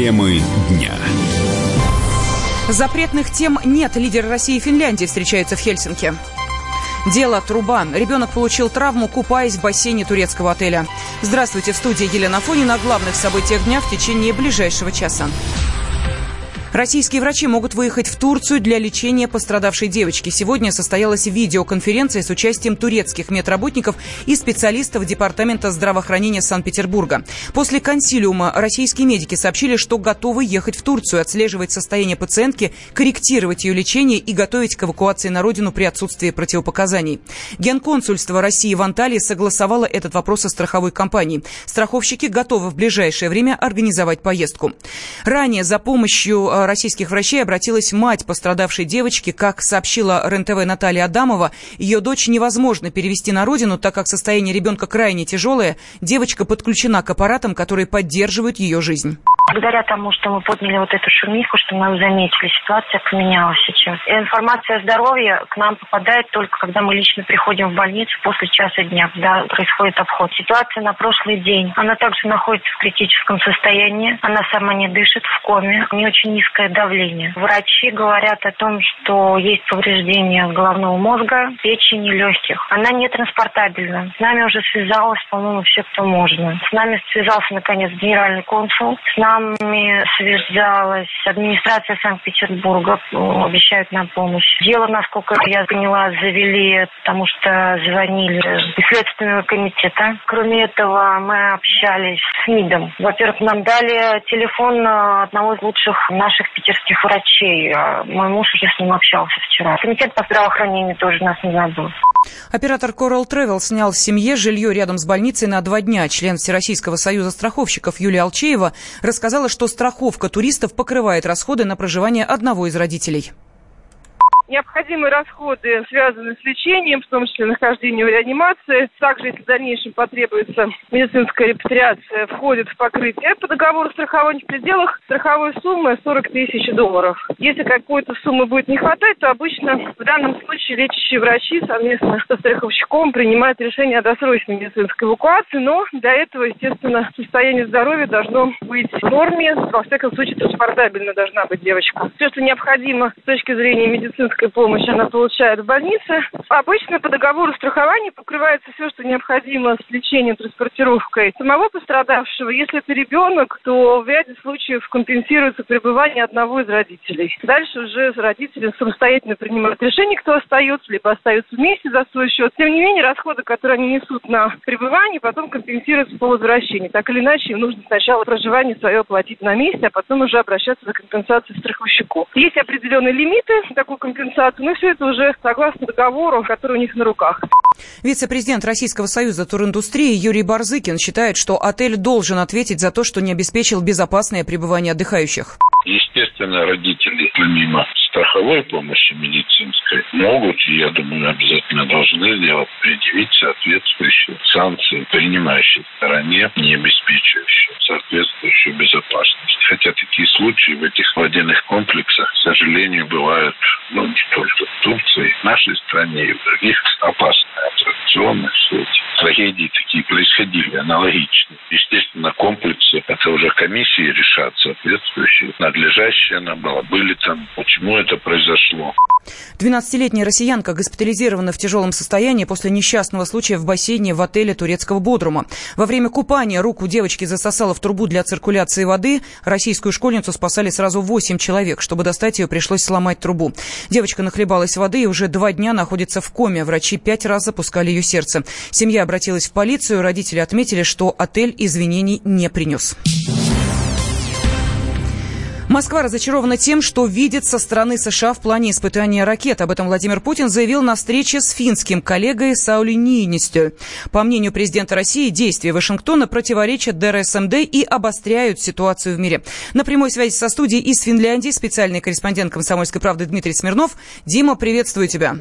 Темы дня. Запретных тем нет. Лидеры России и Финляндии встречаются в Хельсинки. Дело «Труба». Ребенок получил травму, купаясь в бассейне турецкого отеля. Здравствуйте, в студии Елена Фонина. О главных событиях дня в течение ближайшего часа. Российские врачи могут выехать в Турцию для лечения пострадавшей девочки. Сегодня состоялась видеоконференция с участием турецких медработников и специалистов Департамента здравоохранения Санкт-Петербурга. После консилиума российские медики сообщили, что готовы ехать в Турцию, отслеживать состояние пациентки, корректировать ее лечение и готовить к эвакуации на родину при отсутствии противопоказаний. Генконсульство России в Анталии согласовало этот вопрос со страховой компанией. Страховщики готовы в ближайшее время организовать поездку. Ранее за помощью э, российских врачей обратилась мать пострадавшей девочки. Как сообщила РЕН-ТВ Наталья Адамова, ее дочь невозможно перевести на родину, так как состояние ребенка крайне тяжелое. Девочка подключена к аппаратам, которые поддерживают ее жизнь. Благодаря тому, что мы подняли вот эту шумиху, что мы заметили, ситуация поменялась сейчас. И информация о здоровье к нам попадает только, когда мы лично приходим в больницу после часа дня, когда происходит обход. Ситуация на прошлый день. Она также находится в критическом состоянии. Она сама не дышит, в коме. У нее очень низкое давление. Врачи говорят о том, что есть повреждение головного мозга, печени, легких. Она не транспортабельна. С нами уже связалась, по-моему, все, кто можно. С нами связался, наконец, генеральный консул. С нами нами связалась администрация Санкт-Петербурга, обещают нам помощь. Дело, насколько я поняла, завели, потому что звонили из Следственного комитета. Кроме этого, мы общались с МИДом. Во-первых, нам дали телефон одного из лучших наших питерских врачей. А мой муж уже с ним общался вчера. Комитет по здравоохранению тоже нас не забыл. Оператор Coral Travel снял семье жилье рядом с больницей на два дня. Член Всероссийского союза страховщиков Юлия Алчеева рассказала, что страховка туристов покрывает расходы на проживание одного из родителей необходимые расходы, связанные с лечением, в том числе нахождение в реанимации. Также, если в дальнейшем потребуется медицинская репатриация, входит в покрытие по договору страхования в пределах страховой суммы 40 тысяч долларов. Если какой-то суммы будет не хватать, то обычно в данном случае лечащие врачи совместно со страховщиком принимают решение о досрочной медицинской эвакуации, но для этого, естественно, состояние здоровья должно быть в норме, во всяком случае, транспортабельно должна быть девочка. Все, что необходимо с точки зрения медицинской медицинской помощи она получает в больнице. Обычно по договору страхования покрывается все, что необходимо с лечением, транспортировкой самого пострадавшего. Если это ребенок, то в ряде случаев компенсируется пребывание одного из родителей. Дальше уже родители самостоятельно принимают решение, кто остается, либо остаются вместе за свой счет. Тем не менее, расходы, которые они несут на пребывание, потом компенсируются по возвращении. Так или иначе, им нужно сначала проживание свое оплатить на месте, а потом уже обращаться за компенсацией страховщику. Есть определенные лимиты такой компенсации компенсацию. Ну, все это уже согласно договору, который у них на руках. Вице-президент Российского союза туриндустрии Юрий Барзыкин считает, что отель должен ответить за то, что не обеспечил безопасное пребывание отдыхающих. Естественно, родители, помимо страховой помощи медицинской, могут, и я думаю, обязательно должны сделать, предъявить соответствующие санкции принимающей стороне, не обеспечивающие соответствующую безопасность. Хотя такие случаи в этих водяных комплексах, к сожалению, бывают ну, не только в Турции, в нашей стране и в других опасные аттракционы. Все трагедии такие происходили, аналогичные. Естественно, комплексы, это уже комиссии решат соответствующие, надлежащие она была. Были там, почему это произошло. 12-летняя россиянка госпитализирована в тяжелом состоянии после несчастного случая в бассейне в отеле турецкого Бодрума. Во время купания руку девочки засосало в трубу для циркуляции воды. Российскую школьницу спасали сразу 8 человек. Чтобы достать ее, пришлось сломать трубу. Девочка нахлебалась воды и уже два дня находится в коме. Врачи пять раз запускали ее сердце. Семья обратилась в полицию. Родители отметили, что отель извинений не принес. Москва разочарована тем, что видит со стороны США в плане испытания ракет. Об этом Владимир Путин заявил на встрече с финским коллегой Саули Нинистю. По мнению президента России, действия Вашингтона противоречат ДРСМД и обостряют ситуацию в мире. На прямой связи со студией из Финляндии специальный корреспондент «Комсомольской правды» Дмитрий Смирнов. Дима, приветствую тебя.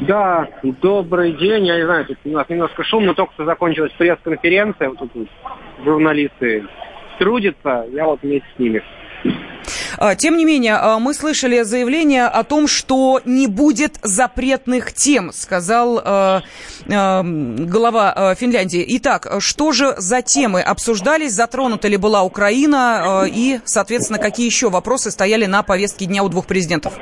Да, добрый день. Я не знаю, тут у нас немножко шумно, только что закончилась пресс-конференция. Вот тут журналисты трудятся, я вот вместе с ними. А, тем не менее, а, мы слышали заявление о том, что не будет запретных тем, сказал э, э, глава Финляндии. Итак, что же за темы обсуждались, затронута ли была Украина и, соответственно, какие еще вопросы стояли на повестке дня у двух президентов?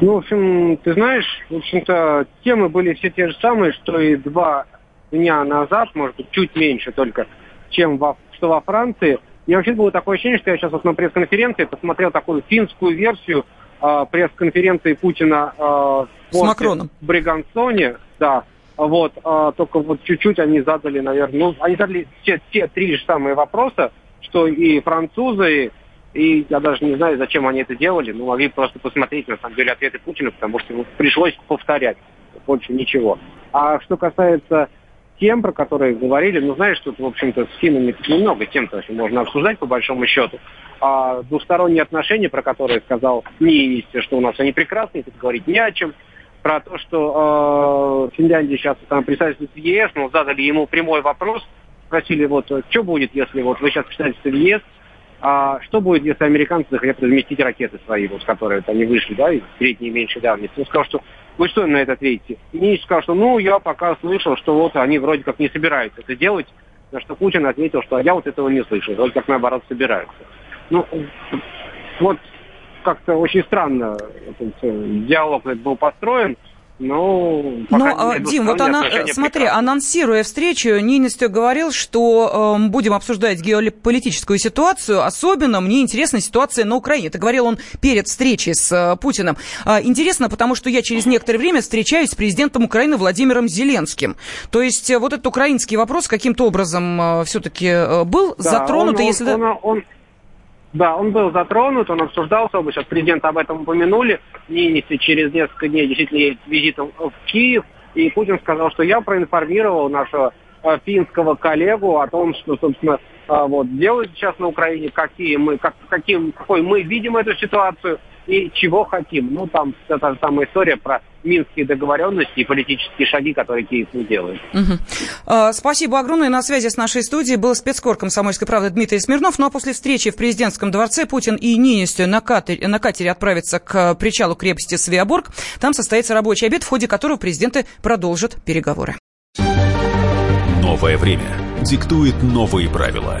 Ну, в общем, ты знаешь, в общем-то, темы были все те же самые, что и два дня назад, может быть, чуть меньше только, чем во, что во Франции. И вообще было такое ощущение, что я сейчас вот на пресс-конференции посмотрел такую финскую версию э, пресс-конференции Путина э, с Макроном. в Бригансоне, да, вот, э, только вот чуть-чуть они задали, наверное, ну, они задали те, те три же самые вопроса, что и французы, и я даже не знаю, зачем они это делали, но могли просто посмотреть, на самом деле, ответы Путина, потому что пришлось повторять, больше ничего. А что касается тем, про которые говорили, ну, знаешь, тут, в общем-то, с финнами немного тем, то, можно обсуждать, по большому счету. А двусторонние отношения, про которые сказал Нинисте, что у нас они прекрасные, тут говорить не о чем. Про то, что э, Финляндия сейчас там представительство в ЕС, ну, задали ему прямой вопрос, спросили, вот, что будет, если вот вы сейчас представительство в ЕС, а что будет, если американцы захотят разместить ракеты свои, вот, которые они вышли, да, из средней и меньшей давности? Он сказал, что вы что на это ответите? И Нинич сказал, что ну, я пока слышал, что вот они вроде как не собираются это делать, на что Путин ответил, что я вот этого не слышал, вроде как наоборот собираются. Ну, вот как-то очень странно этот диалог был построен. Ну, Но, а, Дим, вот она, смотри, прекрасны. анонсируя встречу, Нинистё говорил, что э, будем обсуждать геополитическую ситуацию. Особенно мне интересна ситуация на Украине. Это говорил он перед встречей с э, Путиным. Э, интересно, потому что я через некоторое время встречаюсь с президентом Украины Владимиром Зеленским. То есть э, вот этот украинский вопрос каким-то образом э, все-таки э, был да, затронут. Он, если... он, он, он да, он был затронут, он обсуждался, оба сейчас президента об этом упомянули. Ниниси через несколько дней действительно едет визитом в Киев, и Путин сказал, что я проинформировал нашего э, финского коллегу о том, что, собственно, э, вот делают сейчас на Украине, какие мы, как, каким, какой мы видим эту ситуацию, и чего хотим. Ну, там вся та же самая история про минские договоренности и политические шаги, которые Киев не делает. Угу. Спасибо огромное. На связи с нашей студией был спецкор комсомольской правды Дмитрий Смирнов. Ну а после встречи в президентском дворце Путин и Нинистю на катере, на катере отправятся к причалу крепости Свиаборг. Там состоится рабочий обед, в ходе которого президенты продолжат переговоры. Новое время диктует новые правила.